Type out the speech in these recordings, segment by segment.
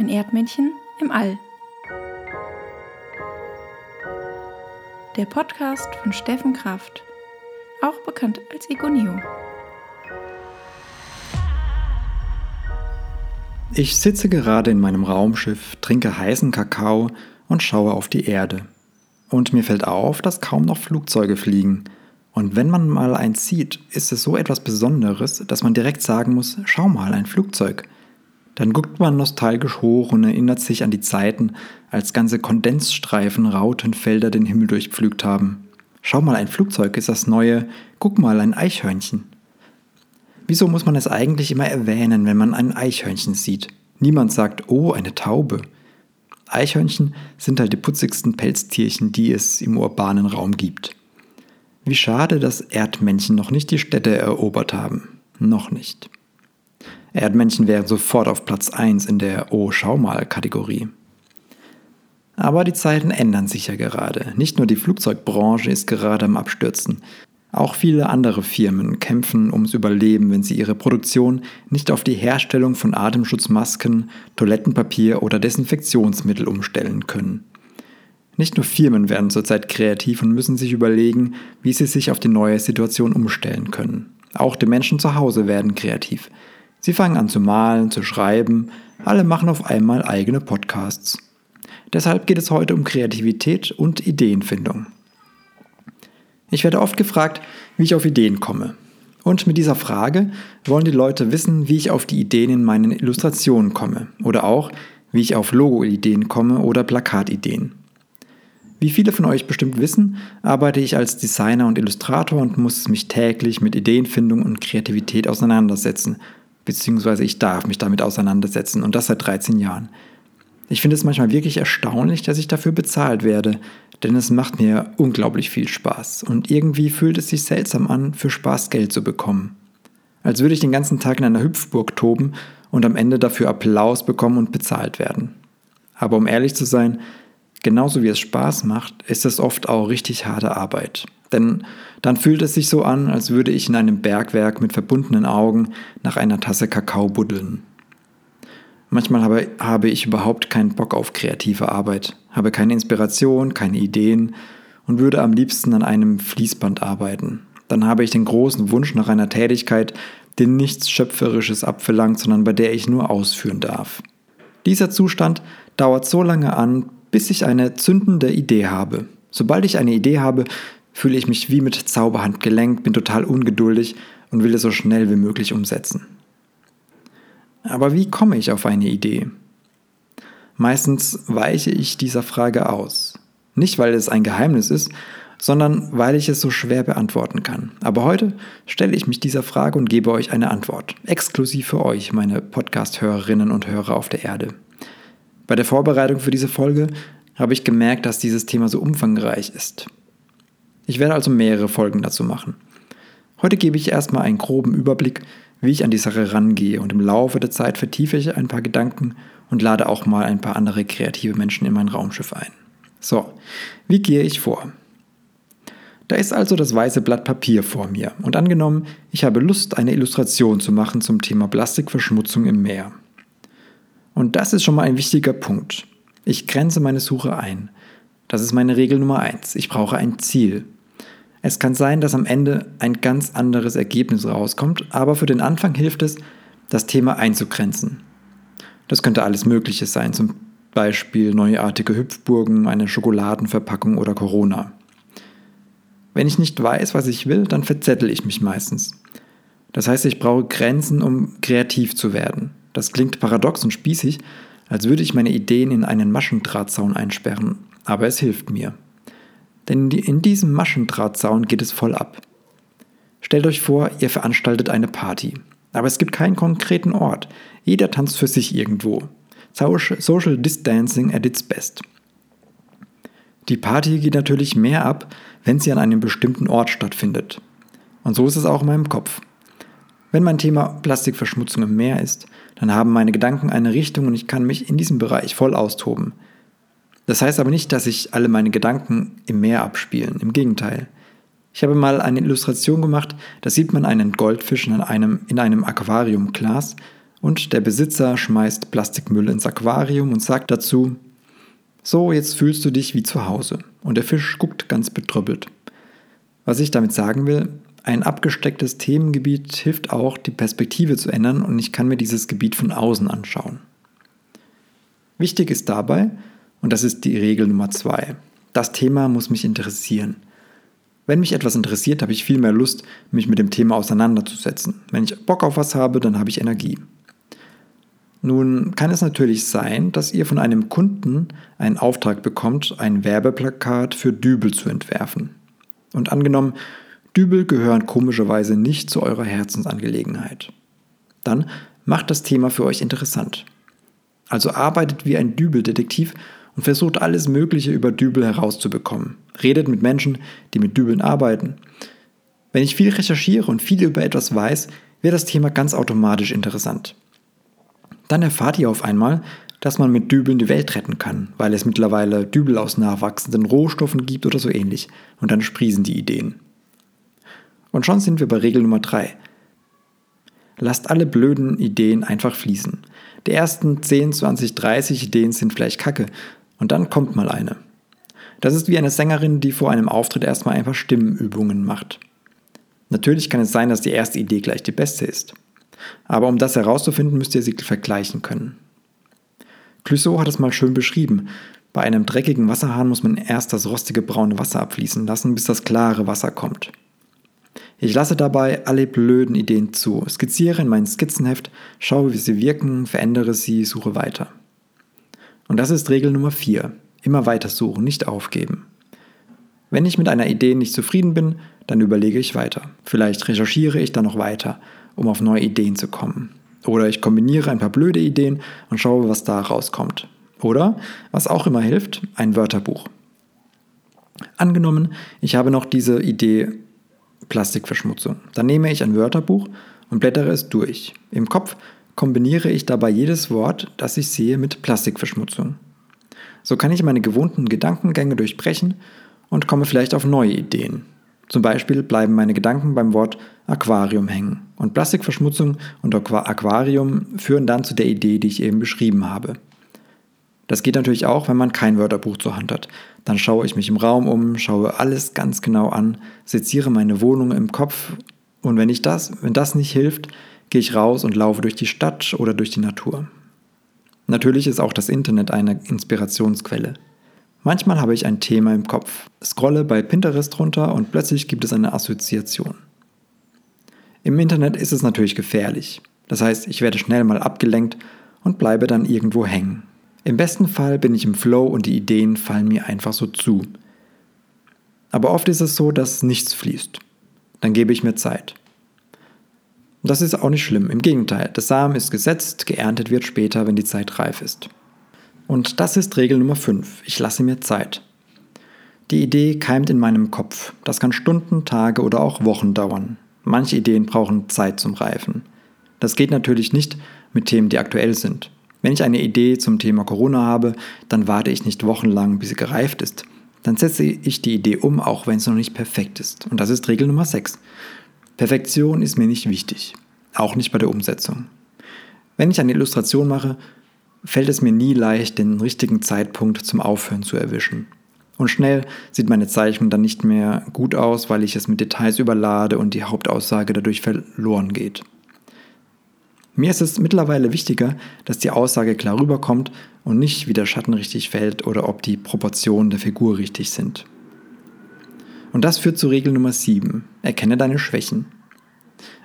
Ein Erdmännchen im All. Der Podcast von Steffen Kraft, auch bekannt als Egoneo. Ich sitze gerade in meinem Raumschiff, trinke heißen Kakao und schaue auf die Erde. Und mir fällt auf, dass kaum noch Flugzeuge fliegen. Und wenn man mal eins sieht, ist es so etwas Besonderes, dass man direkt sagen muss, schau mal, ein Flugzeug. Dann guckt man nostalgisch hoch und erinnert sich an die Zeiten, als ganze Kondensstreifen Rautenfelder den Himmel durchpflügt haben. Schau mal, ein Flugzeug ist das neue, guck mal, ein Eichhörnchen. Wieso muss man es eigentlich immer erwähnen, wenn man ein Eichhörnchen sieht? Niemand sagt, oh, eine Taube. Eichhörnchen sind halt die putzigsten Pelztierchen, die es im urbanen Raum gibt. Wie schade, dass Erdmännchen noch nicht die Städte erobert haben. Noch nicht. Erdmännchen wären sofort auf Platz 1 in der Oh, schau mal Kategorie. Aber die Zeiten ändern sich ja gerade. Nicht nur die Flugzeugbranche ist gerade am Abstürzen. Auch viele andere Firmen kämpfen ums Überleben, wenn sie ihre Produktion nicht auf die Herstellung von Atemschutzmasken, Toilettenpapier oder Desinfektionsmittel umstellen können. Nicht nur Firmen werden zurzeit kreativ und müssen sich überlegen, wie sie sich auf die neue Situation umstellen können. Auch die Menschen zu Hause werden kreativ. Sie fangen an zu malen, zu schreiben, alle machen auf einmal eigene Podcasts. Deshalb geht es heute um Kreativität und Ideenfindung. Ich werde oft gefragt, wie ich auf Ideen komme. Und mit dieser Frage wollen die Leute wissen, wie ich auf die Ideen in meinen Illustrationen komme oder auch, wie ich auf Logo-Ideen komme oder Plakatideen. Wie viele von euch bestimmt wissen, arbeite ich als Designer und Illustrator und muss mich täglich mit Ideenfindung und Kreativität auseinandersetzen beziehungsweise ich darf mich damit auseinandersetzen und das seit 13 Jahren. Ich finde es manchmal wirklich erstaunlich, dass ich dafür bezahlt werde, denn es macht mir unglaublich viel Spaß und irgendwie fühlt es sich seltsam an, für Spaß Geld zu bekommen. Als würde ich den ganzen Tag in einer Hüpfburg toben und am Ende dafür Applaus bekommen und bezahlt werden. Aber um ehrlich zu sein, genauso wie es Spaß macht, ist es oft auch richtig harte Arbeit. Denn dann fühlt es sich so an, als würde ich in einem Bergwerk mit verbundenen Augen nach einer Tasse Kakao buddeln. Manchmal habe, habe ich überhaupt keinen Bock auf kreative Arbeit, habe keine Inspiration, keine Ideen und würde am liebsten an einem Fließband arbeiten. Dann habe ich den großen Wunsch nach einer Tätigkeit, die nichts Schöpferisches abverlangt, sondern bei der ich nur ausführen darf. Dieser Zustand dauert so lange an, bis ich eine zündende Idee habe. Sobald ich eine Idee habe, fühle ich mich wie mit Zauberhand gelenkt, bin total ungeduldig und will es so schnell wie möglich umsetzen. Aber wie komme ich auf eine Idee? Meistens weiche ich dieser Frage aus. Nicht, weil es ein Geheimnis ist, sondern weil ich es so schwer beantworten kann. Aber heute stelle ich mich dieser Frage und gebe euch eine Antwort. Exklusiv für euch, meine Podcast-Hörerinnen und Hörer auf der Erde. Bei der Vorbereitung für diese Folge habe ich gemerkt, dass dieses Thema so umfangreich ist. Ich werde also mehrere Folgen dazu machen. Heute gebe ich erstmal einen groben Überblick, wie ich an die Sache rangehe und im Laufe der Zeit vertiefe ich ein paar Gedanken und lade auch mal ein paar andere kreative Menschen in mein Raumschiff ein. So, wie gehe ich vor? Da ist also das weiße Blatt Papier vor mir und angenommen, ich habe Lust, eine Illustration zu machen zum Thema Plastikverschmutzung im Meer. Und das ist schon mal ein wichtiger Punkt. Ich grenze meine Suche ein. Das ist meine Regel Nummer eins. Ich brauche ein Ziel. Es kann sein, dass am Ende ein ganz anderes Ergebnis rauskommt, aber für den Anfang hilft es, das Thema einzugrenzen. Das könnte alles Mögliche sein, zum Beispiel neuartige Hüpfburgen, eine Schokoladenverpackung oder Corona. Wenn ich nicht weiß, was ich will, dann verzettel ich mich meistens. Das heißt, ich brauche Grenzen, um kreativ zu werden. Das klingt paradox und spießig, als würde ich meine Ideen in einen Maschendrahtzaun einsperren, aber es hilft mir. Denn in diesem Maschendrahtzaun geht es voll ab. Stellt euch vor, ihr veranstaltet eine Party. Aber es gibt keinen konkreten Ort. Jeder tanzt für sich irgendwo. Social Distancing at its best. Die Party geht natürlich mehr ab, wenn sie an einem bestimmten Ort stattfindet. Und so ist es auch in meinem Kopf. Wenn mein Thema Plastikverschmutzung im Meer ist, dann haben meine Gedanken eine Richtung und ich kann mich in diesem Bereich voll austoben. Das heißt aber nicht, dass sich alle meine Gedanken im Meer abspielen. Im Gegenteil. Ich habe mal eine Illustration gemacht, da sieht man einen Goldfisch in einem, in einem Aquariumglas und der Besitzer schmeißt Plastikmüll ins Aquarium und sagt dazu, so, jetzt fühlst du dich wie zu Hause. Und der Fisch guckt ganz betrüppelt. Was ich damit sagen will, ein abgestecktes Themengebiet hilft auch, die Perspektive zu ändern und ich kann mir dieses Gebiet von außen anschauen. Wichtig ist dabei, und das ist die Regel Nummer zwei, das Thema muss mich interessieren. Wenn mich etwas interessiert, habe ich viel mehr Lust, mich mit dem Thema auseinanderzusetzen. Wenn ich Bock auf was habe, dann habe ich Energie. Nun kann es natürlich sein, dass ihr von einem Kunden einen Auftrag bekommt, ein Werbeplakat für Dübel zu entwerfen. Und angenommen, Dübel gehören komischerweise nicht zu eurer Herzensangelegenheit. Dann macht das Thema für euch interessant. Also arbeitet wie ein Dübeldetektiv und versucht alles Mögliche über Dübel herauszubekommen. Redet mit Menschen, die mit Dübeln arbeiten. Wenn ich viel recherchiere und viel über etwas weiß, wird das Thema ganz automatisch interessant. Dann erfahrt ihr auf einmal, dass man mit Dübeln die Welt retten kann, weil es mittlerweile Dübel aus nachwachsenden Rohstoffen gibt oder so ähnlich. Und dann sprießen die Ideen. Und schon sind wir bei Regel Nummer 3. Lasst alle blöden Ideen einfach fließen. Die ersten 10, 20, 30 Ideen sind vielleicht kacke und dann kommt mal eine. Das ist wie eine Sängerin, die vor einem Auftritt erstmal einfach Stimmenübungen macht. Natürlich kann es sein, dass die erste Idee gleich die beste ist. Aber um das herauszufinden, müsst ihr sie vergleichen können. Clouseau hat es mal schön beschrieben. Bei einem dreckigen Wasserhahn muss man erst das rostige braune Wasser abfließen lassen, bis das klare Wasser kommt. Ich lasse dabei alle blöden Ideen zu, skizziere in mein Skizzenheft, schaue, wie sie wirken, verändere sie, suche weiter. Und das ist Regel Nummer 4. Immer weiter suchen, nicht aufgeben. Wenn ich mit einer Idee nicht zufrieden bin, dann überlege ich weiter. Vielleicht recherchiere ich dann noch weiter um auf neue Ideen zu kommen. Oder ich kombiniere ein paar blöde Ideen und schaue, was da rauskommt. Oder, was auch immer hilft, ein Wörterbuch. Angenommen, ich habe noch diese Idee Plastikverschmutzung. Dann nehme ich ein Wörterbuch und blättere es durch. Im Kopf kombiniere ich dabei jedes Wort, das ich sehe, mit Plastikverschmutzung. So kann ich meine gewohnten Gedankengänge durchbrechen und komme vielleicht auf neue Ideen. Zum Beispiel bleiben meine Gedanken beim Wort Aquarium hängen. Und Plastikverschmutzung und Aquarium führen dann zu der Idee, die ich eben beschrieben habe. Das geht natürlich auch, wenn man kein Wörterbuch zur Hand hat. Dann schaue ich mich im Raum um, schaue alles ganz genau an, seziere meine Wohnung im Kopf und wenn ich das, wenn das nicht hilft, gehe ich raus und laufe durch die Stadt oder durch die Natur. Natürlich ist auch das Internet eine Inspirationsquelle. Manchmal habe ich ein Thema im Kopf, scrolle bei Pinterest runter und plötzlich gibt es eine Assoziation. Im Internet ist es natürlich gefährlich. Das heißt, ich werde schnell mal abgelenkt und bleibe dann irgendwo hängen. Im besten Fall bin ich im Flow und die Ideen fallen mir einfach so zu. Aber oft ist es so, dass nichts fließt. Dann gebe ich mir Zeit. Das ist auch nicht schlimm. Im Gegenteil, der Samen ist gesetzt, geerntet wird später, wenn die Zeit reif ist. Und das ist Regel Nummer 5. Ich lasse mir Zeit. Die Idee keimt in meinem Kopf. Das kann Stunden, Tage oder auch Wochen dauern. Manche Ideen brauchen Zeit zum Reifen. Das geht natürlich nicht mit Themen, die aktuell sind. Wenn ich eine Idee zum Thema Corona habe, dann warte ich nicht wochenlang, bis sie gereift ist. Dann setze ich die Idee um, auch wenn es noch nicht perfekt ist. Und das ist Regel Nummer 6. Perfektion ist mir nicht wichtig, auch nicht bei der Umsetzung. Wenn ich eine Illustration mache, fällt es mir nie leicht, den richtigen Zeitpunkt zum Aufhören zu erwischen. Und schnell sieht meine Zeichnung dann nicht mehr gut aus, weil ich es mit Details überlade und die Hauptaussage dadurch verloren geht. Mir ist es mittlerweile wichtiger, dass die Aussage klar rüberkommt und nicht, wie der Schatten richtig fällt oder ob die Proportionen der Figur richtig sind. Und das führt zu Regel Nummer 7. Erkenne deine Schwächen.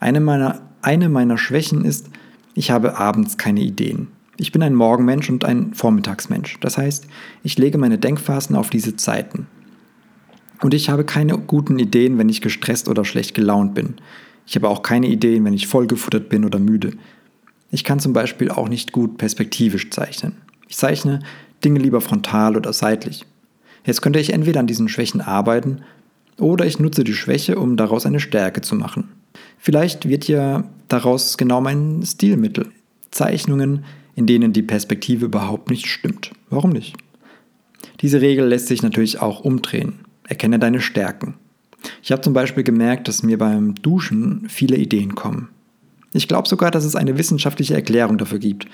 Eine meiner, eine meiner Schwächen ist, ich habe abends keine Ideen. Ich bin ein Morgenmensch und ein Vormittagsmensch. Das heißt, ich lege meine Denkphasen auf diese Zeiten. Und ich habe keine guten Ideen, wenn ich gestresst oder schlecht gelaunt bin. Ich habe auch keine Ideen, wenn ich vollgefuttert bin oder müde. Ich kann zum Beispiel auch nicht gut perspektivisch zeichnen. Ich zeichne Dinge lieber frontal oder seitlich. Jetzt könnte ich entweder an diesen Schwächen arbeiten oder ich nutze die Schwäche, um daraus eine Stärke zu machen. Vielleicht wird ja daraus genau mein Stilmittel. Zeichnungen, in denen die Perspektive überhaupt nicht stimmt. Warum nicht? Diese Regel lässt sich natürlich auch umdrehen. Erkenne deine Stärken. Ich habe zum Beispiel gemerkt, dass mir beim Duschen viele Ideen kommen. Ich glaube sogar, dass es eine wissenschaftliche Erklärung dafür gibt.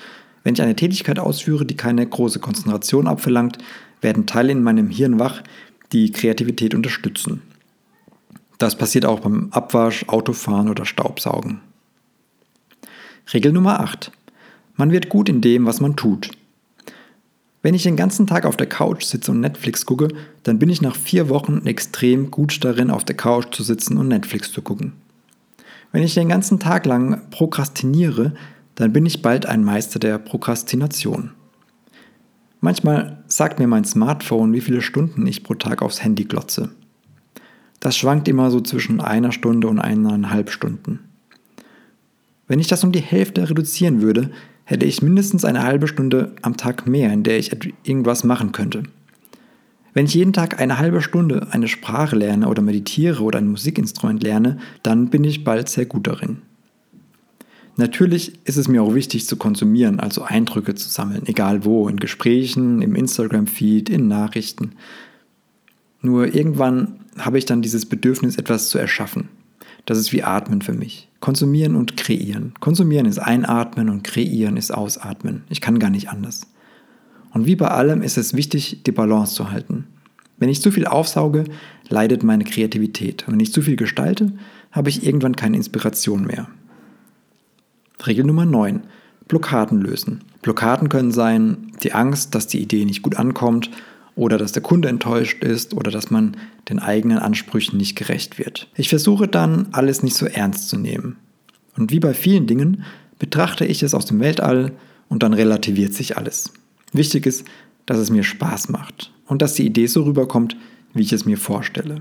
Wenn ich eine Tätigkeit ausführe, die keine große Konzentration abverlangt, werden Teile in meinem Hirn wach, die Kreativität unterstützen. Das passiert auch beim Abwasch, Autofahren oder Staubsaugen. Regel Nummer 8. Man wird gut in dem, was man tut. Wenn ich den ganzen Tag auf der Couch sitze und Netflix gucke, dann bin ich nach vier Wochen extrem gut darin, auf der Couch zu sitzen und Netflix zu gucken. Wenn ich den ganzen Tag lang prokrastiniere, dann bin ich bald ein Meister der Prokrastination. Manchmal sagt mir mein Smartphone, wie viele Stunden ich pro Tag aufs Handy glotze. Das schwankt immer so zwischen einer Stunde und eineinhalb Stunden. Wenn ich das um die Hälfte reduzieren würde, hätte ich mindestens eine halbe Stunde am Tag mehr, in der ich irgendwas machen könnte. Wenn ich jeden Tag eine halbe Stunde eine Sprache lerne oder meditiere oder ein Musikinstrument lerne, dann bin ich bald sehr gut darin. Natürlich ist es mir auch wichtig zu konsumieren, also Eindrücke zu sammeln, egal wo, in Gesprächen, im Instagram-Feed, in Nachrichten. Nur irgendwann habe ich dann dieses Bedürfnis, etwas zu erschaffen. Das ist wie Atmen für mich. Konsumieren und kreieren. Konsumieren ist einatmen und kreieren ist ausatmen. Ich kann gar nicht anders. Und wie bei allem ist es wichtig, die Balance zu halten. Wenn ich zu viel aufsauge, leidet meine Kreativität. Und wenn ich zu viel gestalte, habe ich irgendwann keine Inspiration mehr. Regel Nummer 9. Blockaden lösen. Blockaden können sein die Angst, dass die Idee nicht gut ankommt oder dass der Kunde enttäuscht ist oder dass man den eigenen Ansprüchen nicht gerecht wird. Ich versuche dann, alles nicht so ernst zu nehmen. Und wie bei vielen Dingen betrachte ich es aus dem Weltall und dann relativiert sich alles. Wichtig ist, dass es mir Spaß macht und dass die Idee so rüberkommt, wie ich es mir vorstelle.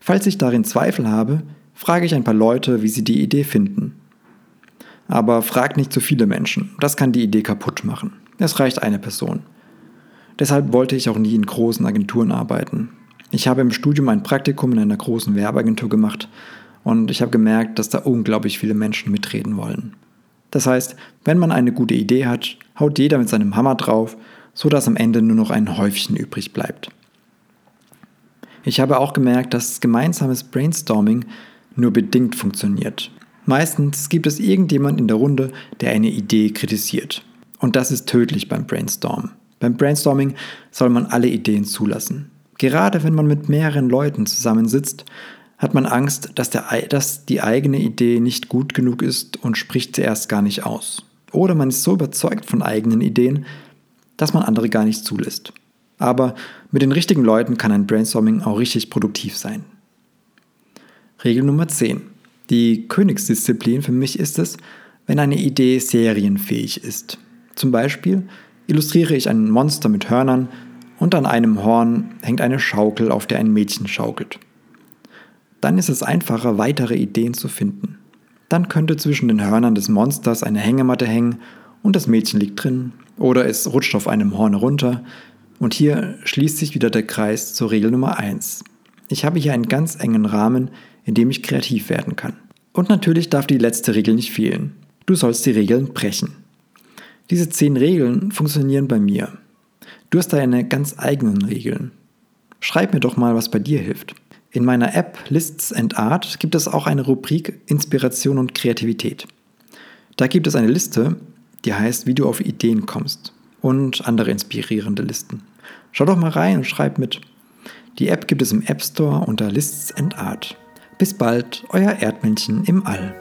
Falls ich darin Zweifel habe, frage ich ein paar Leute, wie sie die Idee finden. Aber frag nicht zu viele Menschen, das kann die Idee kaputt machen. Es reicht eine Person. Deshalb wollte ich auch nie in großen Agenturen arbeiten. Ich habe im Studium ein Praktikum in einer großen Werbeagentur gemacht und ich habe gemerkt, dass da unglaublich viele Menschen mitreden wollen. Das heißt, wenn man eine gute Idee hat, haut jeder mit seinem Hammer drauf, so dass am Ende nur noch ein Häufchen übrig bleibt. Ich habe auch gemerkt, dass gemeinsames Brainstorming nur bedingt funktioniert. Meistens gibt es irgendjemand in der Runde, der eine Idee kritisiert. Und das ist tödlich beim Brainstormen. Beim Brainstorming soll man alle Ideen zulassen. Gerade wenn man mit mehreren Leuten zusammensitzt, hat man Angst, dass, der, dass die eigene Idee nicht gut genug ist und spricht sie erst gar nicht aus. Oder man ist so überzeugt von eigenen Ideen, dass man andere gar nicht zulässt. Aber mit den richtigen Leuten kann ein Brainstorming auch richtig produktiv sein. Regel Nummer 10. Die Königsdisziplin für mich ist es, wenn eine Idee serienfähig ist. Zum Beispiel, illustriere ich ein Monster mit Hörnern und an einem Horn hängt eine Schaukel, auf der ein Mädchen schaukelt. Dann ist es einfacher, weitere Ideen zu finden. Dann könnte zwischen den Hörnern des Monsters eine Hängematte hängen und das Mädchen liegt drin oder es rutscht auf einem Horn runter. Und hier schließt sich wieder der Kreis zur Regel Nummer 1. Ich habe hier einen ganz engen Rahmen, in dem ich kreativ werden kann. Und natürlich darf die letzte Regel nicht fehlen. Du sollst die Regeln brechen. Diese zehn Regeln funktionieren bei mir. Du hast deine ganz eigenen Regeln. Schreib mir doch mal, was bei dir hilft. In meiner App Lists and Art gibt es auch eine Rubrik Inspiration und Kreativität. Da gibt es eine Liste, die heißt, wie du auf Ideen kommst und andere inspirierende Listen. Schau doch mal rein und schreib mit. Die App gibt es im App Store unter Lists and Art. Bis bald, euer Erdmännchen im All.